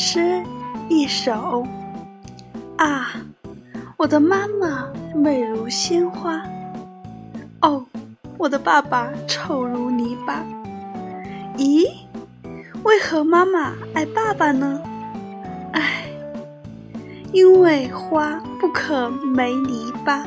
诗一首。啊我的妈妈美如鲜花。哦我的爸爸丑如泥巴。咦为何妈妈爱爸爸呢？唉因为花不可没泥巴。